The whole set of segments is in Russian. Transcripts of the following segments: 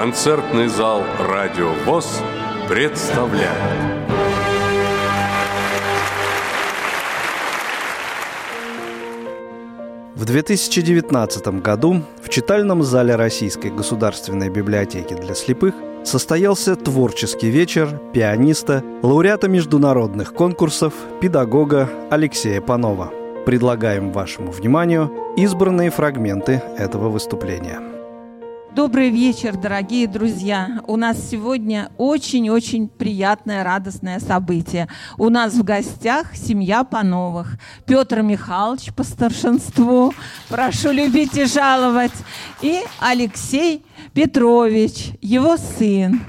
Концертный зал «Радио ВОЗ» представляет. В 2019 году в читальном зале Российской государственной библиотеки для слепых состоялся творческий вечер пианиста, лауреата международных конкурсов, педагога Алексея Панова. Предлагаем вашему вниманию избранные фрагменты этого выступления. Добрый вечер, дорогие друзья. У нас сегодня очень-очень приятное, радостное событие. У нас в гостях семья Пановых. Петр Михайлович по старшинству, прошу любить и жаловать, и Алексей Петрович, его сын.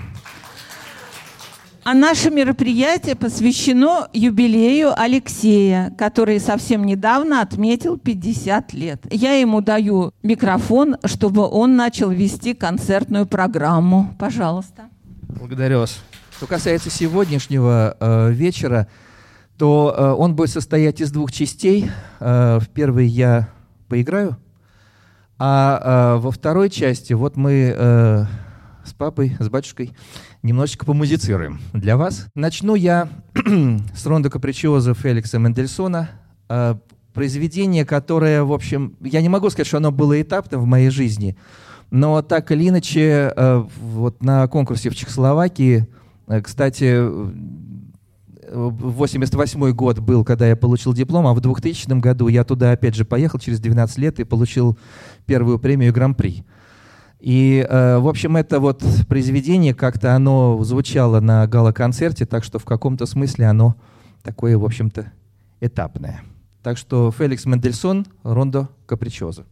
А наше мероприятие посвящено юбилею Алексея, который совсем недавно отметил 50 лет. Я ему даю микрофон, чтобы он начал вести концертную программу. Пожалуйста. Благодарю вас. Что касается сегодняшнего э, вечера, то э, он будет состоять из двух частей. Э, в первой я поиграю, а э, во второй части вот мы э, с папой, с батюшкой немножечко помузицируем для вас. Начну я с ронда капричиоза Феликса Мендельсона, э, произведение, которое, в общем, я не могу сказать, что оно было этапным в моей жизни, но так или иначе, э, вот на конкурсе в Чехословакии, э, кстати, 88 год был, когда я получил диплом, а в 2000 году я туда опять же поехал через 12 лет и получил первую премию Гран-при. И, э, в общем, это вот произведение как-то оно звучало на гала-концерте, так что в каком-то смысле оно такое, в общем-то, этапное. Так что Феликс Мендельсон, Рондо Капричоза.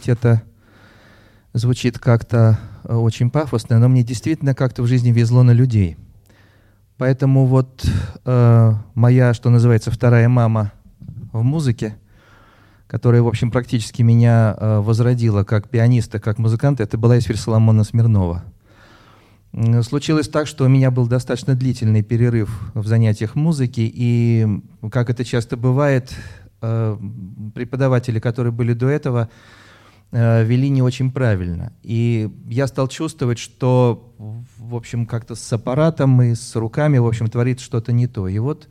Быть, это звучит как-то э, очень пафосно, но мне действительно как-то в жизни везло на людей. Поэтому вот э, моя, что называется, вторая мама в музыке, которая, в общем, практически меня э, возродила как пианиста, как музыканта, это была Исфирь Соломона Смирнова. Случилось так, что у меня был достаточно длительный перерыв в занятиях музыки, и, как это часто бывает, э, преподаватели, которые были до этого, вели не очень правильно. И я стал чувствовать, что, в общем, как-то с аппаратом и с руками, в общем, творится что-то не то. И вот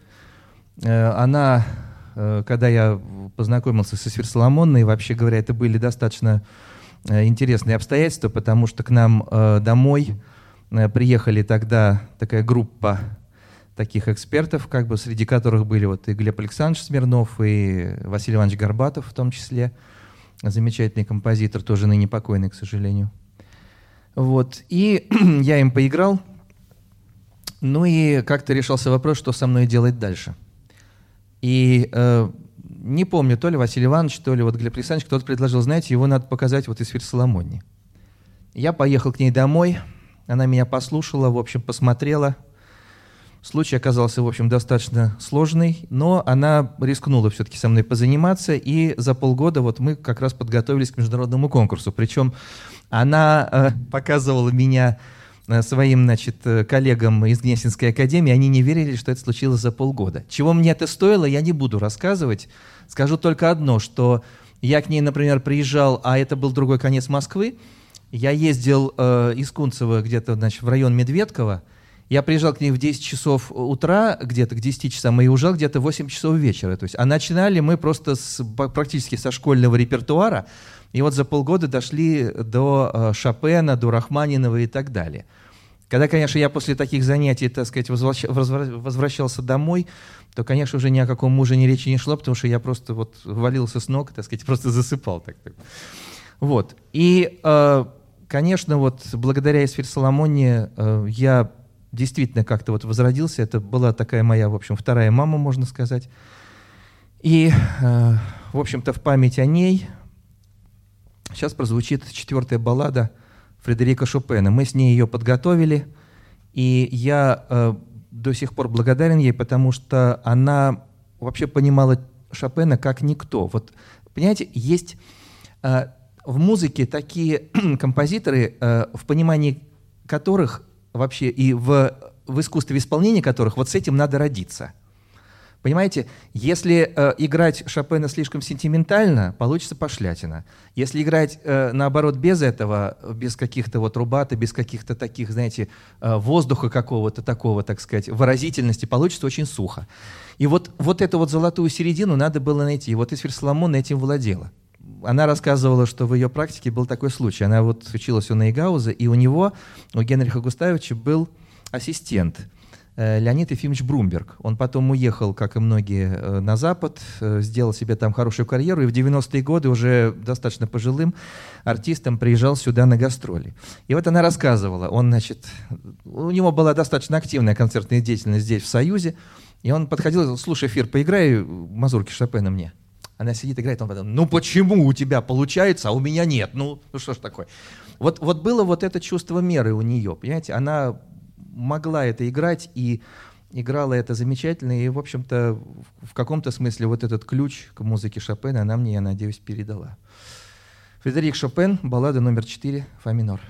э, она, э, когда я познакомился с Эсфир Соломонной, вообще говоря, это были достаточно интересные обстоятельства, потому что к нам домой приехали тогда такая группа таких экспертов, как бы среди которых были вот и Глеб Александрович Смирнов, и Василий Иванович Горбатов в том числе – замечательный композитор, тоже ныне покойный, к сожалению. Вот. И я им поиграл, ну и как-то решался вопрос, что со мной делать дальше. И э, не помню, то ли Василий Иванович, то ли вот Глеб Александрович, кто-то предложил, знаете, его надо показать вот из Соломонни. Я поехал к ней домой, она меня послушала, в общем, посмотрела – Случай оказался, в общем, достаточно сложный, но она рискнула все-таки со мной позаниматься, и за полгода вот мы как раз подготовились к международному конкурсу. Причем она э, показывала меня э, своим, значит, э, коллегам из Гнесинской академии, они не верили, что это случилось за полгода. Чего мне это стоило, я не буду рассказывать. Скажу только одно, что я к ней, например, приезжал, а это был другой конец Москвы, я ездил э, из Кунцева где-то, значит, в район Медведково, я приезжал к ней в 10 часов утра, где-то к 10 часам, и уезжал где-то в 8 часов вечера. То есть, а начинали мы просто с, практически со школьного репертуара, и вот за полгода дошли до э, Шопена, до Рахманинова и так далее. Когда, конечно, я после таких занятий, так сказать, возвращ... возвращался домой, то, конечно, уже ни о каком муже ни речи не шло, потому что я просто вот валился с ног, так сказать, просто засыпал. Так, так. Вот. И, э, конечно, вот благодаря Эсфирь Соломоне э, я действительно как-то вот возродился. Это была такая моя, в общем, вторая мама, можно сказать. И, э, в общем-то, в память о ней сейчас прозвучит четвертая баллада Фредерика Шопена. Мы с ней ее подготовили, и я э, до сих пор благодарен ей, потому что она вообще понимала Шопена как никто. Вот, понимаете, есть э, в музыке такие композиторы, э, в понимании которых вообще и в, в искусстве исполнения которых вот с этим надо родиться. Понимаете, если э, играть Шопена слишком сентиментально, получится пошлятина. Если играть, э, наоборот, без этого, без каких-то вот рубата, без каких-то таких, знаете, э, воздуха какого-то такого, так сказать, выразительности, получится очень сухо. И вот, вот эту вот золотую середину надо было найти. И вот Исфир Соломон этим владела она рассказывала, что в ее практике был такой случай. Она вот училась у Нейгауза, и у него, у Генриха Густавовича, был ассистент э, Леонид Ефимович Брумберг. Он потом уехал, как и многие, э, на Запад, э, сделал себе там хорошую карьеру, и в 90-е годы уже достаточно пожилым артистом приезжал сюда на гастроли. И вот она рассказывала, он, значит, у него была достаточно активная концертная деятельность здесь, в Союзе, И он подходил слушай, Эфир, поиграй мазурки Шопена мне. Она сидит, играет, он потом, ну почему у тебя получается, а у меня нет? Ну, ну что ж такое? Вот, вот было вот это чувство меры у нее, понимаете? Она могла это играть и играла это замечательно, и, в общем-то, в каком-то смысле вот этот ключ к музыке Шопена она мне, я надеюсь, передала. Фредерик Шопен, баллада номер 4, фа минор.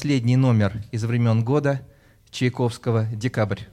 Последний номер из времен года Чайковского «Декабрь».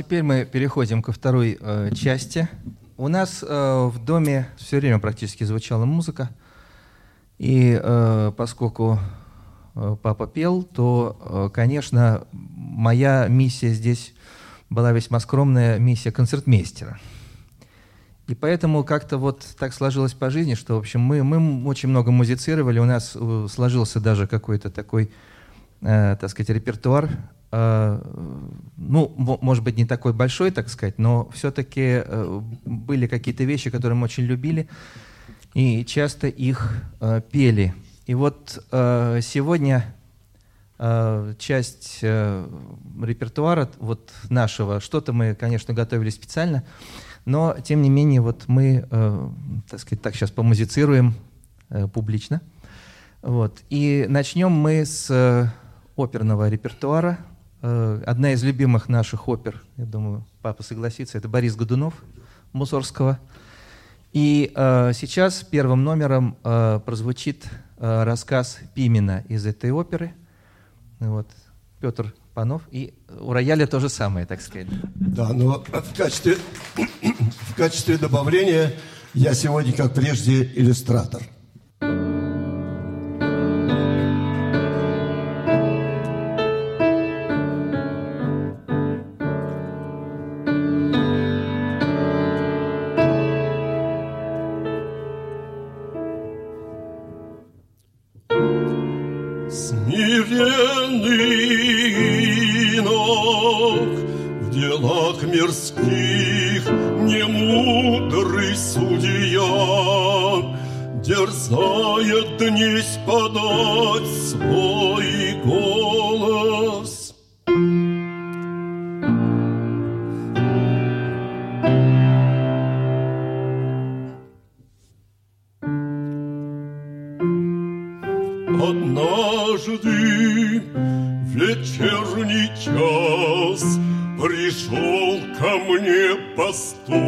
Теперь мы переходим ко второй э, части. У нас э, в доме все время практически звучала музыка. И э, поскольку э, папа пел, то, э, конечно, моя миссия здесь была весьма скромная миссия концертмейстера. И поэтому как-то вот так сложилось по жизни, что, в общем, мы, мы очень много музицировали, у нас э, сложился даже какой-то такой, э, так сказать, репертуар, ну, может быть, не такой большой, так сказать, но все-таки э, были какие-то вещи, которые мы очень любили, и часто их э, пели. И вот э, сегодня э, часть э, репертуара вот нашего, что-то мы, конечно, готовили специально, но, тем не менее, вот мы, э, так сказать, так сейчас помузицируем э, публично. Вот. И начнем мы с э, оперного репертуара. Э, одна из любимых наших опер, я думаю, папа согласится, это Борис Годунов Мусорского. И э, сейчас первым номером э, прозвучит э, рассказ Пимена из этой оперы. Вот. Петр Панов. И у рояля то же самое, так сказать. Да, но в качестве, в качестве добавления я сегодня, как прежде, иллюстратор. В вечерний час пришел ко мне пастух,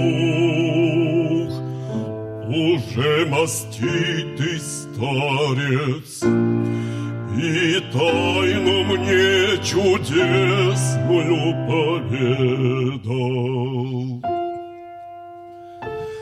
Уже маститый старец, И тайну мне чудесную поведал.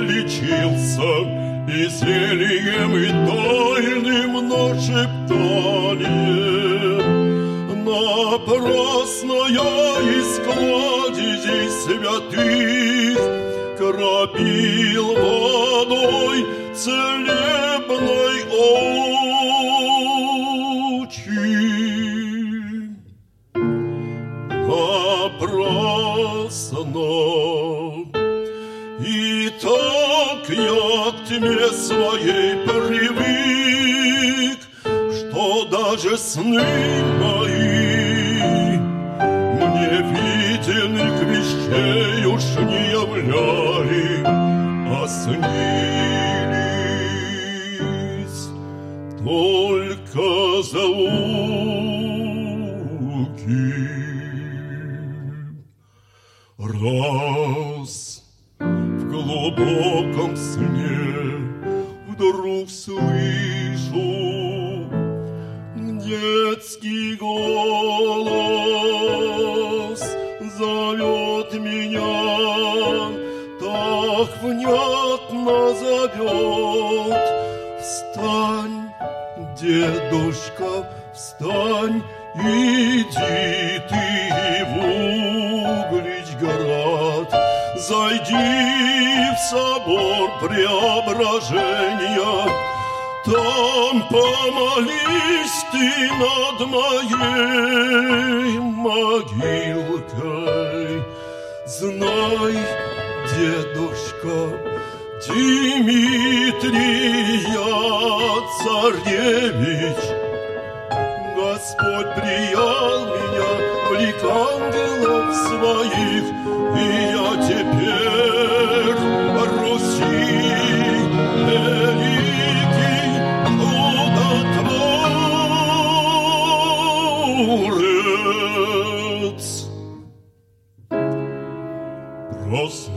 лечился и зельем, и тайным нашептанием. Напрасно я из кладезей святых кропил водой целебной тьме своей привык, что даже сны мои мне виденных вещей уж не являли, а снились только звуки. Раз глубоком сне. Вдруг слышу детский голос. Зовет меня, так внятно зовет. Встань, дедушка, встань, иди ты в Углич-город, зайди в собор преображения. Там помолись ты над моей могилкой. Знай, дедушка, Дмитрия царевич, Господь приял меня в лик ангелов своих,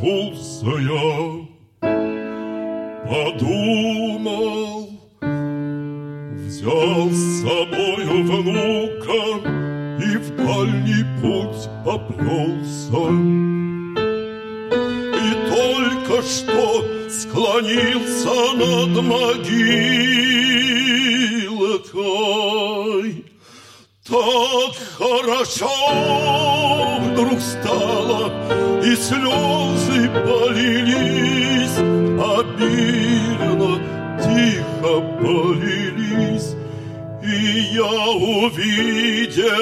безвкусная. Подумал, взял с собою внука И в дальний путь поплелся. И только что склонился над могилой, так хорошо вдруг стало, и слезы полились, обильно, тихо полились, и я увидел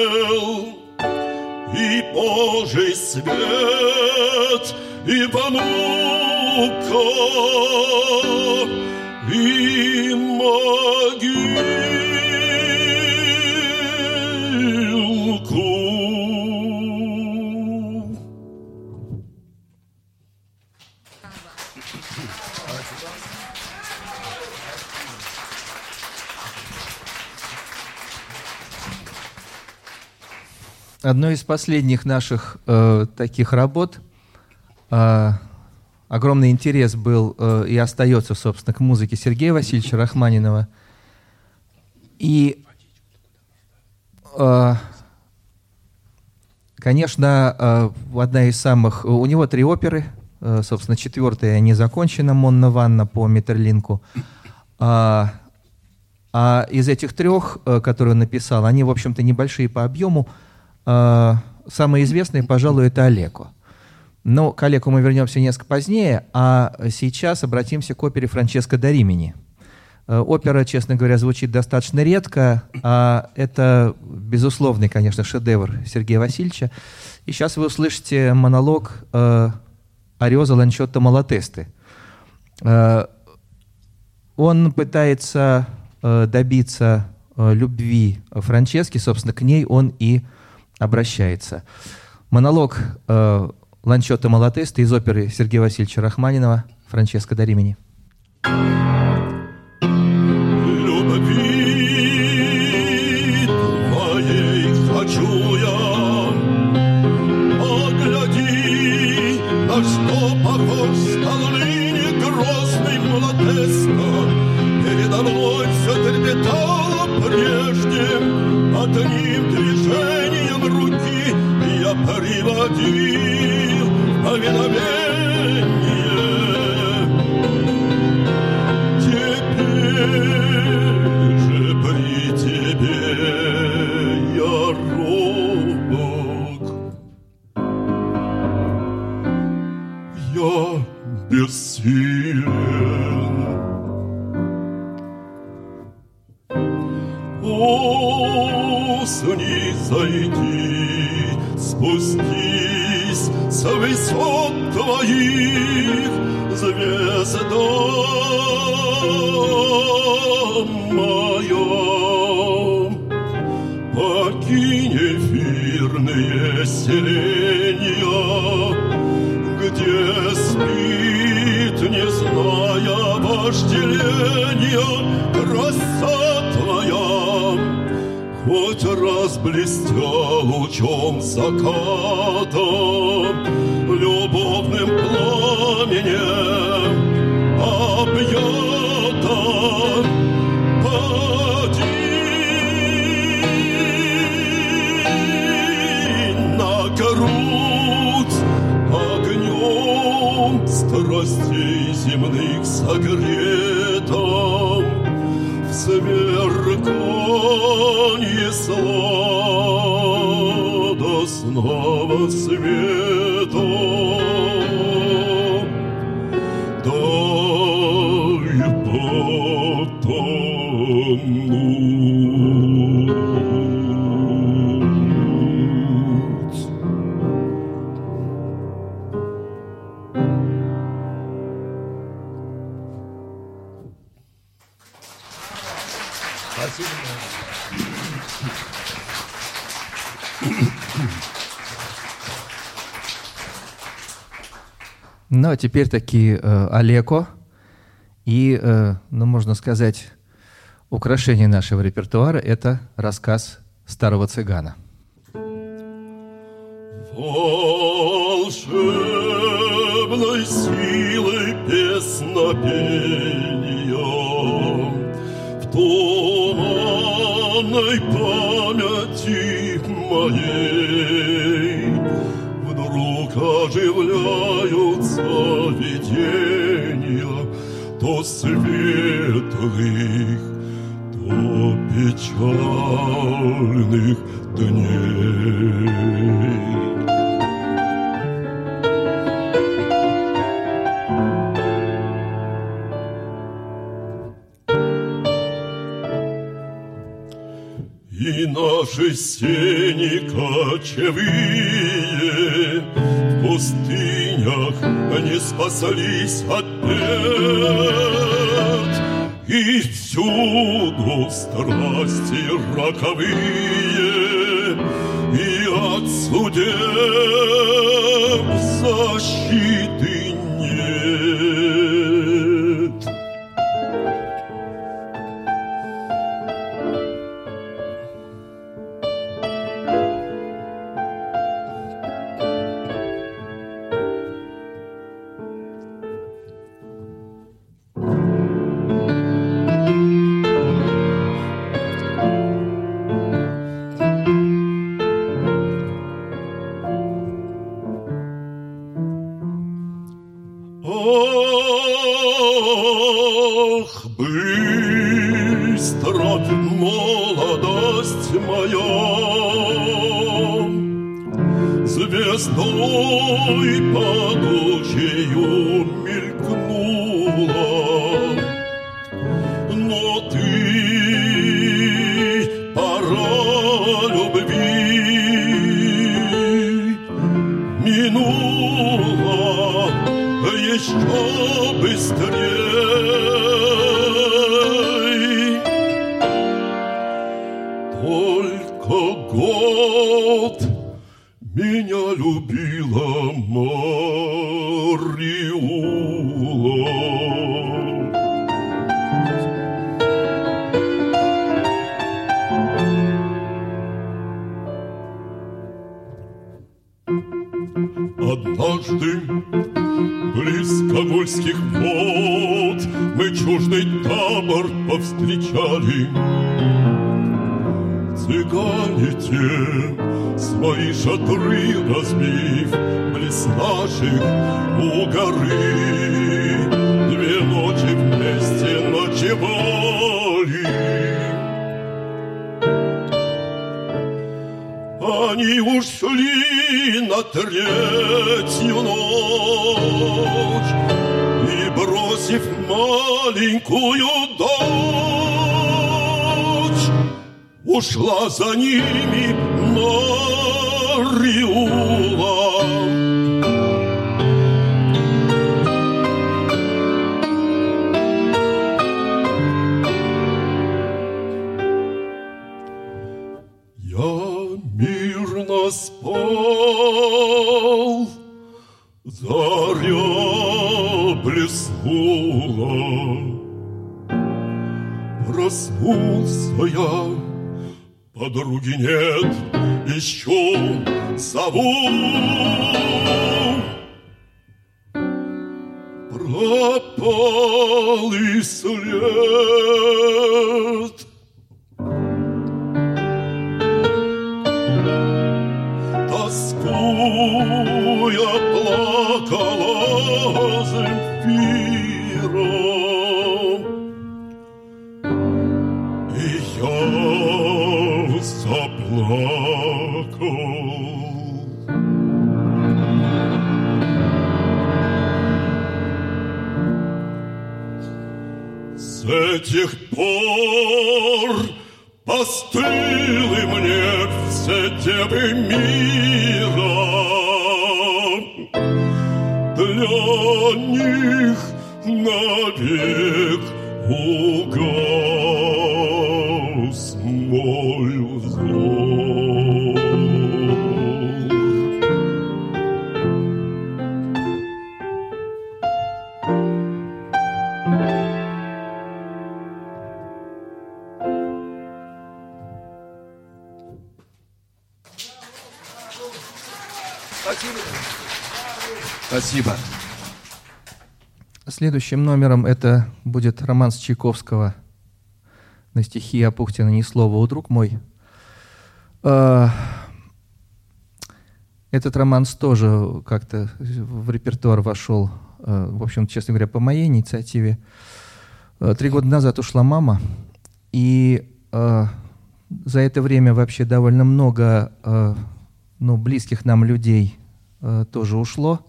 и Божий свет, и внука, и могилу. Одной из последних наших э, таких работ э, огромный интерес был э, и остается, собственно, к музыке Сергея Васильевича Рахманинова. И, э, конечно, э, одна из самых... У него три оперы, э, собственно, четвертая не закончена, Монна Ванна по Метерлинку. А, а из этих трех, э, которые он написал, они, в общем-то, небольшие по объему, Э, самый известный, пожалуй, это Олеко. Но к Олеку мы вернемся несколько позднее, а сейчас обратимся к опере Франческо да Римини. Э, опера, честно говоря, звучит достаточно редко, а это безусловный, конечно, шедевр Сергея Васильевича. И сейчас вы услышите монолог э, Ариоза Ланчотто Малатесты. Э, он пытается э, добиться э, любви Франчески, собственно, к ней он и обращается. Монолог э, Ланчота Малатеста из оперы Сергея Васильевича Рахманинова «Франческо да Римини». se vier. Ну, а теперь такие э, Олеко и, э, ну, можно сказать, украшение нашего репертуара – это рассказ старого цыгана. Волшебной видения То светлых, то печальных дней. И наши сени кочевые не спаслись от бед И всюду страсти роковые. И от судеб защиты третью ночь И, бросив маленькую дочь, Ушла за ними Мариула. Я мой. Спасибо. Спасибо. Следующим номером это будет романс Чайковского на стихи Апухтина «Ни слова, у друг мой». А, этот роман тоже как-то в репертуар вошел, а, в общем, честно говоря, по моей инициативе. А, три года назад ушла мама, и за это время вообще довольно много ну, близких нам людей тоже ушло.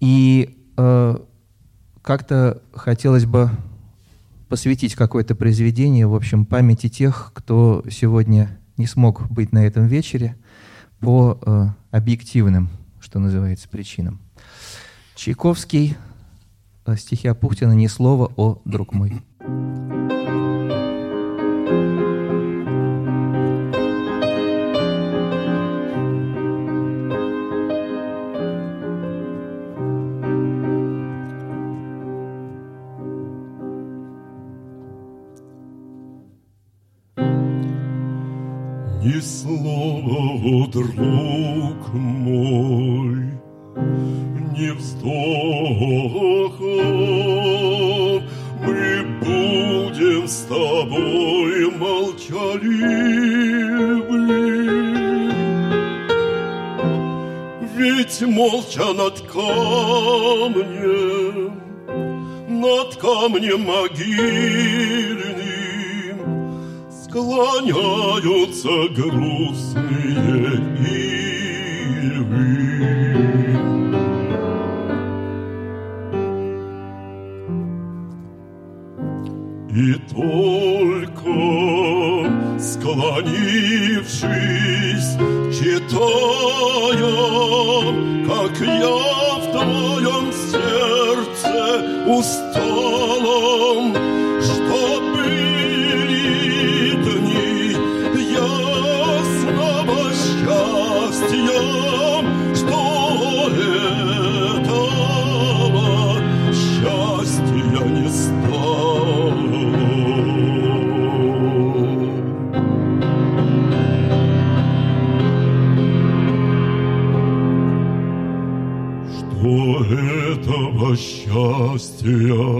И как-то хотелось бы посвятить какое-то произведение, в общем, памяти тех, кто сегодня не смог быть на этом вечере по э, объективным, что называется, причинам. Чайковский, э, стихи Апухтина «Ни слова о друг мой». Слова, друг мой, ни вздоха, Мы будем с тобой молчаливы. Ведь молча над камнем, над камнем могильным склоняются грустные ивы. И только склонившись, читаем, как я в твоем сердце усталом through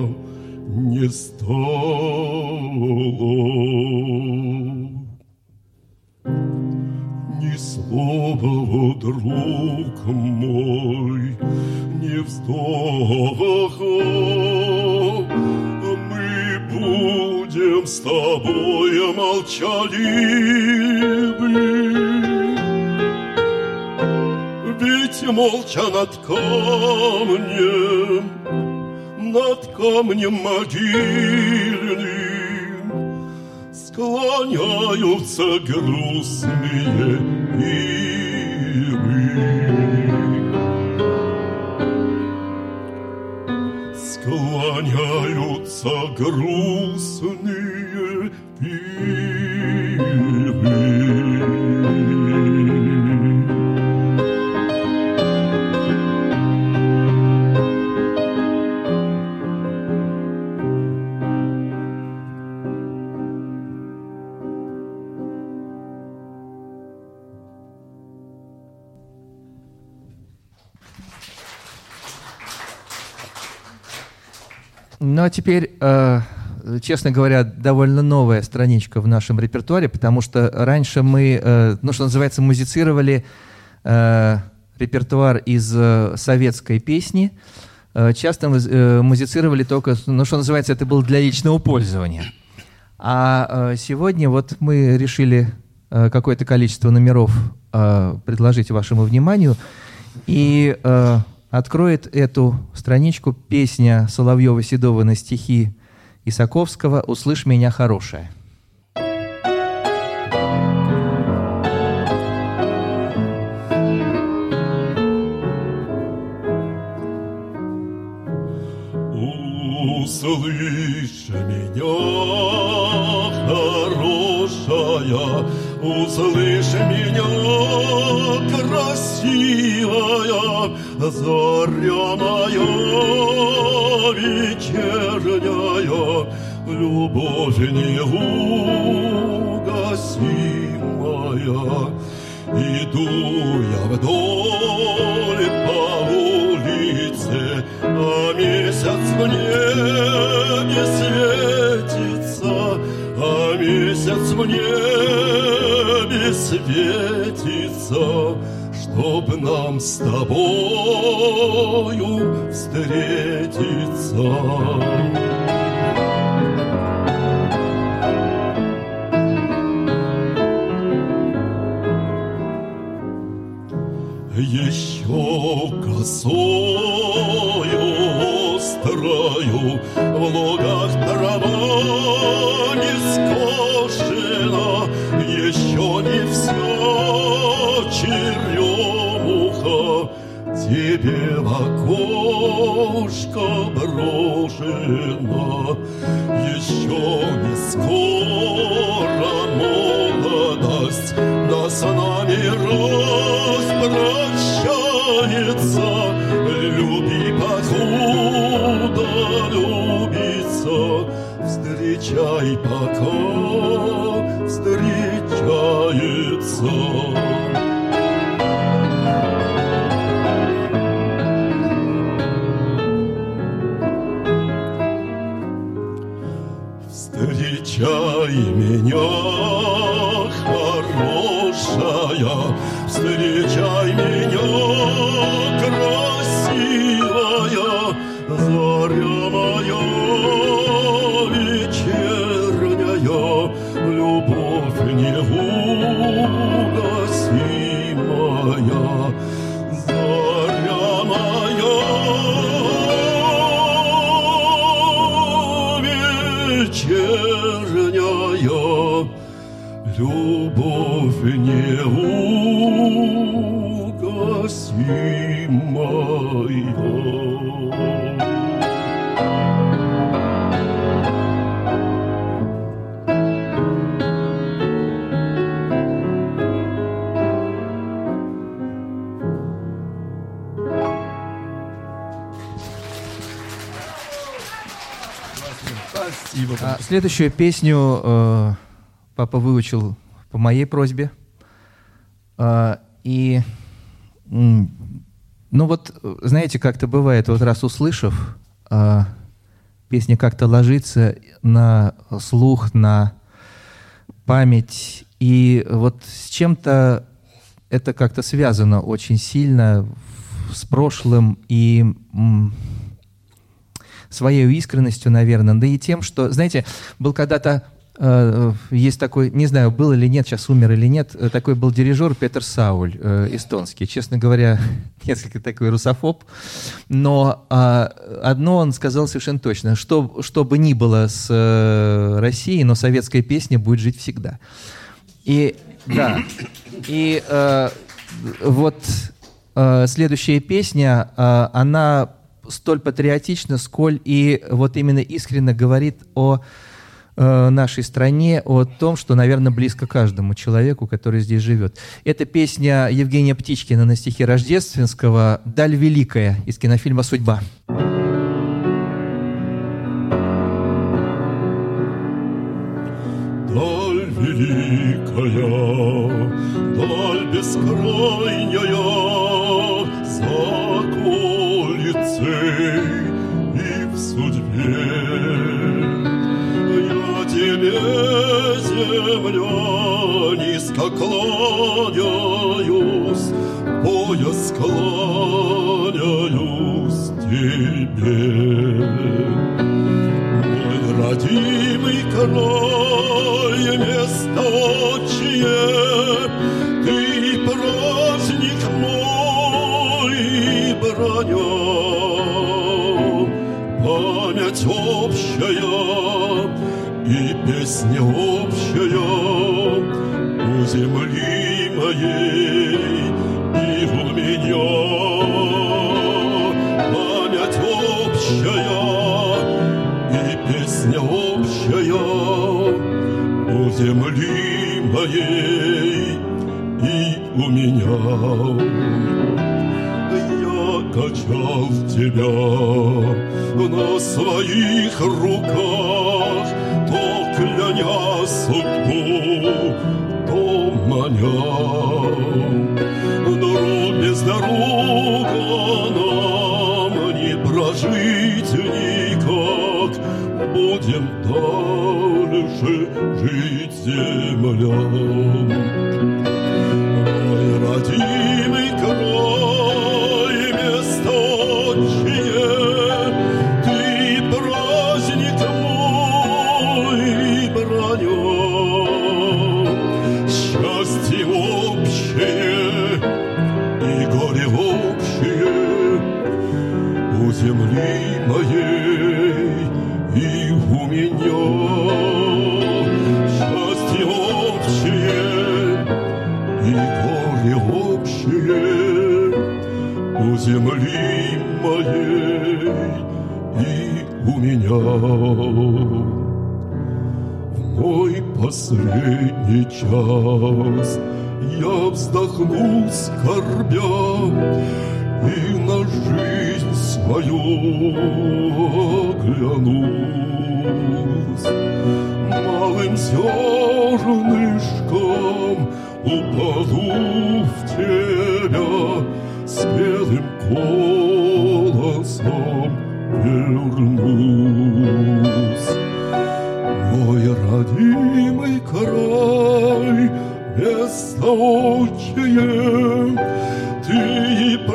камнем могильным склоняются грустные ивы. Склоняются грустные ивы. Теперь, э, честно говоря, довольно новая страничка в нашем репертуаре, потому что раньше мы, э, ну что называется, музицировали э, репертуар из советской песни. Часто э, музицировали только, ну что называется, это было для личного пользования. А сегодня вот мы решили какое-то количество номеров предложить вашему вниманию. И Откроет эту страничку песня Соловьева-Седова на стихи Исаковского «Услышь меня, хорошая». Услышь меня, хорошая, услышь меня, красивая, Зоряная вечерняя, Любовь неугасимая, Иду я вдоль по улице, а месяц в небе светится, а месяц в небе светится, чтоб нам с тобою встретиться. Еще косою распрощается. Люби, покуда любится, встречай, пока встречается. Любовь неугасимая. А, следующую песню э, папа выучил по моей просьбе. А, и, ну вот, знаете, как-то бывает, вот раз услышав, а, песня как-то ложится на слух, на память, и вот с чем-то это как-то связано очень сильно с прошлым и своей искренностью, наверное, да и тем, что, знаете, был когда-то есть такой, не знаю, был или нет, сейчас умер или нет, э, такой был дирижер Петер Сауль, э, эстонский. Честно говоря, несколько такой русофоб. Но а, одно он сказал совершенно точно, что, что бы ни было с э, Россией, но советская песня будет жить всегда. И да, и э, вот э, следующая песня, э, она столь патриотична, сколь и вот именно искренне говорит о э, нашей стране, о том, что, наверное, близко каждому человеку, который здесь живет. Это песня Евгения Птичкина на стихи Рождественского «Даль великая» из кинофильма «Судьба». Даль великая, даль бескрайняя, за околицей и в судьбе. Тебе, земля, низко кланяюсь, пояс кланяюсь тебе. Мой родимый край, место отчие, Ты праздник мой броня. Песня общая У земли моей и у меня. Память общая и песня общая у земли моей и у меня. Я качал тебя на своих руках, то кляня судьбу, дом маня. Дорог без дорога нам не прожить никак, Будем дальше жить землям. У земли моей и у меня. Счастье общее и горе общее у земли моей и у меня. В мой последний час я вздохну скорбя и на жизнь свою оглянусь. Малым зернышком упаду в тебя, смелым голосом вернусь. Мой родимый край, и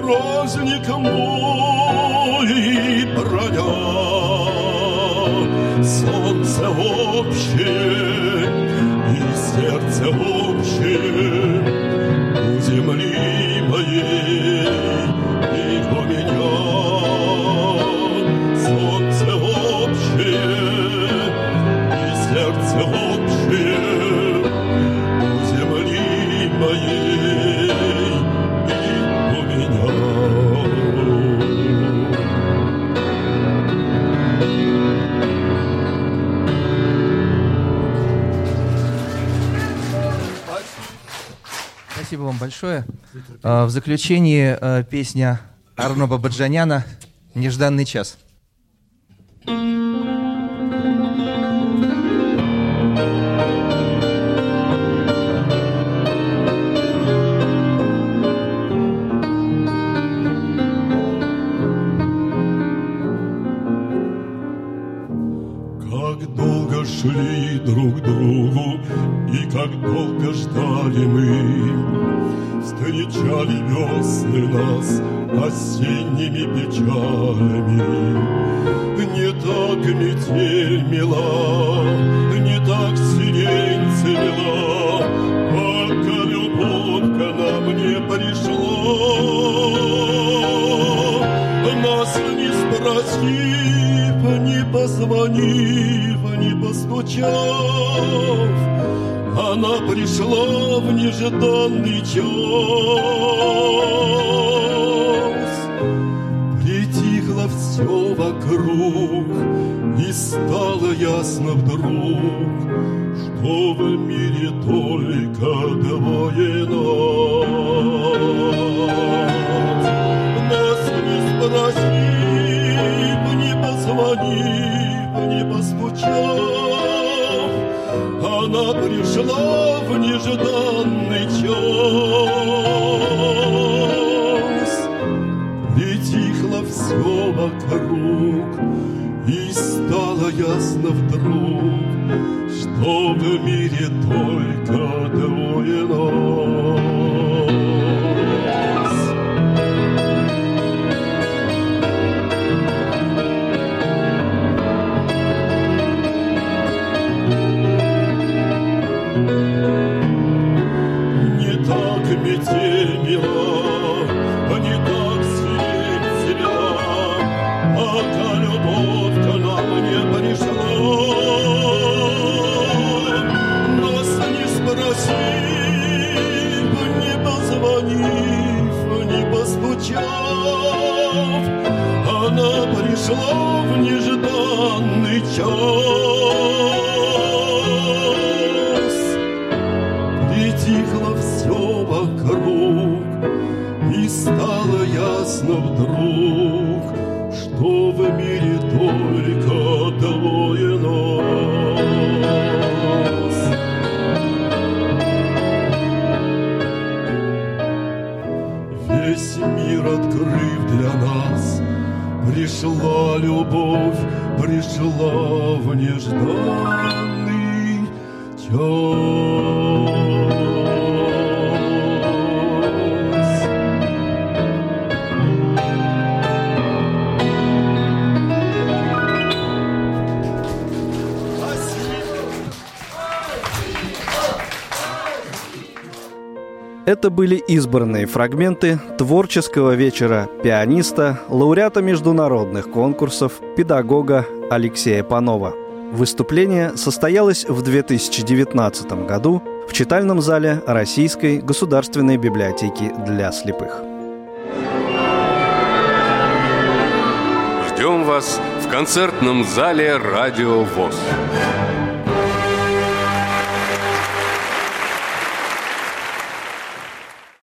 праздник мой, и броня. Солнце общее и сердце общее большое. А, В заключении а, песня Арно Бабаджаняна «Нежданный час». Пришла в нежданный час. Любовь, пришла в нежданный час. Это были избранные фрагменты творческого вечера пианиста, лауреата международных конкурсов, педагога Алексея Панова. Выступление состоялось в 2019 году в читальном зале Российской государственной библиотеки для слепых. Ждем вас в концертном зале «Радио ВОЗ».